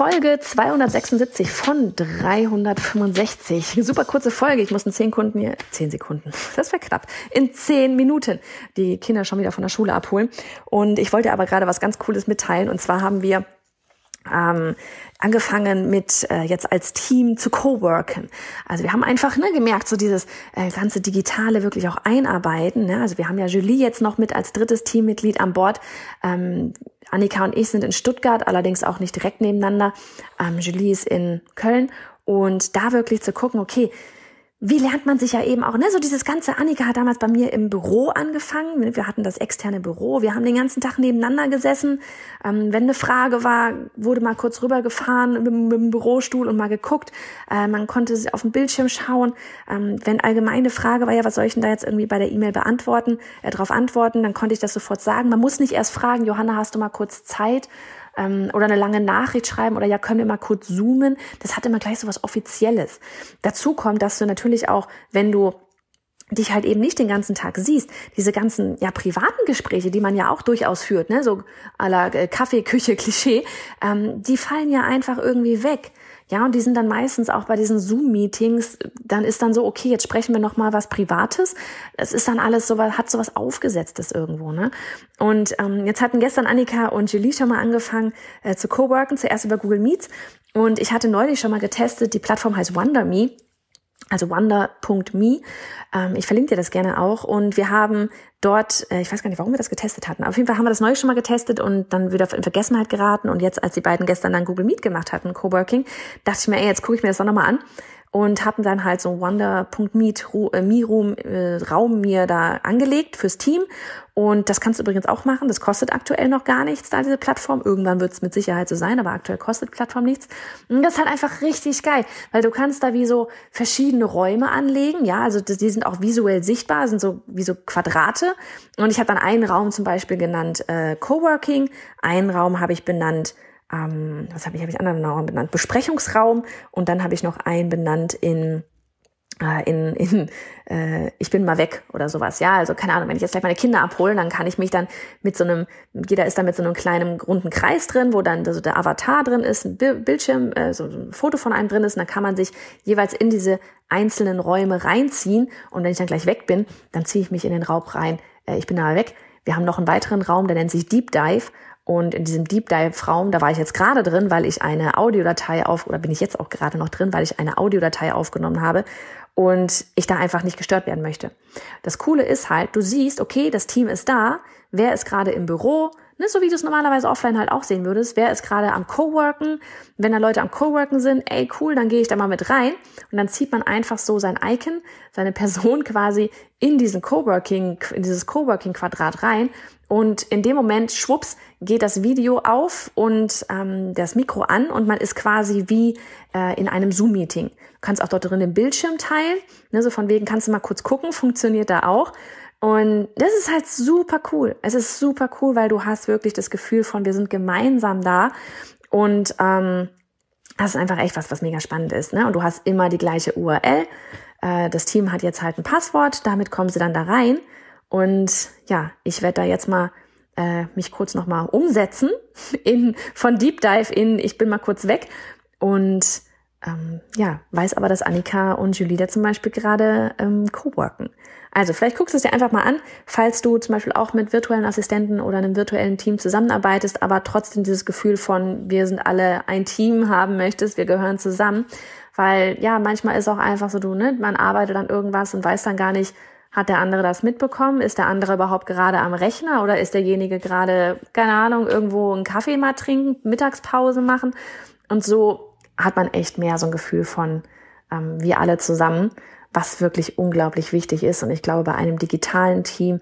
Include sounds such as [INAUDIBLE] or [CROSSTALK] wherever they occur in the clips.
Folge 276 von 365. Super kurze Folge. Ich muss in 10 Sekunden hier, 10 Sekunden, das wäre knapp, in 10 Minuten die Kinder schon wieder von der Schule abholen. Und ich wollte aber gerade was ganz Cooles mitteilen. Und zwar haben wir ähm, angefangen mit äh, jetzt als Team zu coworken. Also wir haben einfach ne, gemerkt, so dieses äh, ganze Digitale wirklich auch einarbeiten. Ne? Also wir haben ja Julie jetzt noch mit als drittes Teammitglied an Bord. Ähm, Annika und ich sind in Stuttgart, allerdings auch nicht direkt nebeneinander. Ähm, Julie ist in Köln. Und da wirklich zu gucken, okay, wie lernt man sich ja eben auch, ne, so dieses ganze, Annika hat damals bei mir im Büro angefangen, wir hatten das externe Büro, wir haben den ganzen Tag nebeneinander gesessen, ähm, wenn eine Frage war, wurde mal kurz rübergefahren mit, mit dem Bürostuhl und mal geguckt, äh, man konnte auf dem Bildschirm schauen, ähm, wenn allgemeine Frage war, ja, was soll ich denn da jetzt irgendwie bei der E-Mail beantworten, äh, darauf antworten, dann konnte ich das sofort sagen, man muss nicht erst fragen, Johanna, hast du mal kurz Zeit, ähm, oder eine lange Nachricht schreiben oder ja, können wir mal kurz zoomen. Das hat immer gleich so was Offizielles. Dazu kommt, dass du natürlich auch, wenn du dich halt eben nicht den ganzen Tag siehst, diese ganzen ja privaten Gespräche, die man ja auch durchaus führt, ne, so la äh, Kaffee, Küche, Klischee, ähm, die fallen ja einfach irgendwie weg. Ja, und die sind dann meistens auch bei diesen Zoom-Meetings, dann ist dann so, okay, jetzt sprechen wir noch mal was Privates. Es ist dann alles so, hat so was Aufgesetztes irgendwo, ne? Und ähm, jetzt hatten gestern Annika und Julie schon mal angefangen äh, zu coworken, zuerst über Google Meets. Und ich hatte neulich schon mal getestet, die Plattform heißt WonderMe also wonder.me. Ähm, ich verlinke dir das gerne auch. Und wir haben dort, äh, ich weiß gar nicht, warum wir das getestet hatten. Auf jeden Fall haben wir das neu schon mal getestet und dann wieder in Vergessenheit geraten. Und jetzt, als die beiden gestern dann Google Meet gemacht hatten, Coworking, dachte ich mir, ey, jetzt gucke ich mir das doch nochmal an und hatten dann halt so Wonder.meet äh, äh, mir da angelegt fürs Team und das kannst du übrigens auch machen. Das kostet aktuell noch gar nichts, da diese Plattform. Irgendwann wird es mit Sicherheit so sein, aber aktuell kostet Plattform nichts. Und das ist halt einfach richtig geil, weil du kannst da wie so verschiedene Räume anlegen. Ja, also die sind auch visuell sichtbar, sind so wie so Quadrate. Und ich habe dann einen Raum zum Beispiel genannt äh, Coworking, einen Raum habe ich benannt ähm, was habe ich, habe ich anderen Raum benannt? Besprechungsraum und dann habe ich noch einen benannt in äh, in, in äh, ich bin mal weg oder sowas. Ja, also keine Ahnung, wenn ich jetzt gleich meine Kinder abhole, dann kann ich mich dann mit so einem, jeder ist da mit so einem kleinen runden Kreis drin, wo dann so der Avatar drin ist, ein Bildschirm, äh, so ein Foto von einem drin ist, und dann kann man sich jeweils in diese einzelnen Räume reinziehen und wenn ich dann gleich weg bin, dann ziehe ich mich in den Raum rein. Äh, ich bin aber weg. Wir haben noch einen weiteren Raum, der nennt sich Deep Dive und in diesem Deep Dive Raum, da war ich jetzt gerade drin, weil ich eine Audiodatei auf, oder bin ich jetzt auch gerade noch drin, weil ich eine Audiodatei aufgenommen habe und ich da einfach nicht gestört werden möchte. Das Coole ist halt, du siehst, okay, das Team ist da, wer ist gerade im Büro, ne, so wie du es normalerweise offline halt auch sehen würdest, wer ist gerade am Coworken, wenn da Leute am Coworken sind, ey cool, dann gehe ich da mal mit rein und dann zieht man einfach so sein Icon, seine Person [LAUGHS] quasi in diesen Coworking, in dieses Coworking Quadrat rein und in dem Moment, schwupps, geht das Video auf und ähm, das Mikro an und man ist quasi wie äh, in einem Zoom-Meeting. Du kannst auch dort drin den Bildschirm teilen. Ne, so von wegen kannst du mal kurz gucken, funktioniert da auch. Und das ist halt super cool. Es ist super cool, weil du hast wirklich das Gefühl von, wir sind gemeinsam da. Und ähm, das ist einfach echt was, was mega spannend ist. Ne? Und du hast immer die gleiche URL. Äh, das Team hat jetzt halt ein Passwort, damit kommen sie dann da rein. Und ja, ich werde da jetzt mal äh, mich kurz nochmal umsetzen [LAUGHS] in, von Deep Dive in Ich bin mal kurz weg. Und ähm, ja, weiß aber, dass Annika und Julie da zum Beispiel gerade ähm, co-worken. Also vielleicht guckst du es dir einfach mal an, falls du zum Beispiel auch mit virtuellen Assistenten oder einem virtuellen Team zusammenarbeitest, aber trotzdem dieses Gefühl von, wir sind alle ein Team haben möchtest, wir gehören zusammen. Weil ja, manchmal ist auch einfach so, du, ne, man arbeitet an irgendwas und weiß dann gar nicht, Hat der andere das mitbekommen? Ist der andere überhaupt gerade am Rechner oder ist derjenige gerade, keine Ahnung, irgendwo einen Kaffee mal trinken, Mittagspause machen? Und so hat man echt mehr so ein Gefühl von ähm, wir alle zusammen, was wirklich unglaublich wichtig ist. Und ich glaube, bei einem digitalen Team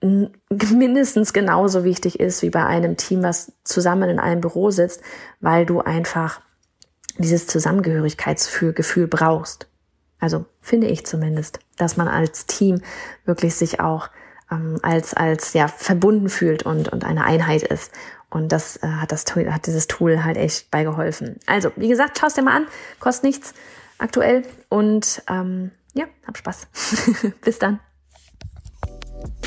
[LAUGHS] mindestens genauso wichtig ist wie bei einem Team, was zusammen in einem Büro sitzt, weil du einfach dieses Zusammengehörigkeitsgefühl brauchst. Also finde ich zumindest, dass man als Team wirklich sich auch ähm, als als ja verbunden fühlt und und eine Einheit ist. Und das äh, hat das hat dieses Tool halt echt beigeholfen. Also wie gesagt, schaust dir mal an, kostet nichts aktuell und ähm, ja, hab Spaß. [LAUGHS] Bis dann.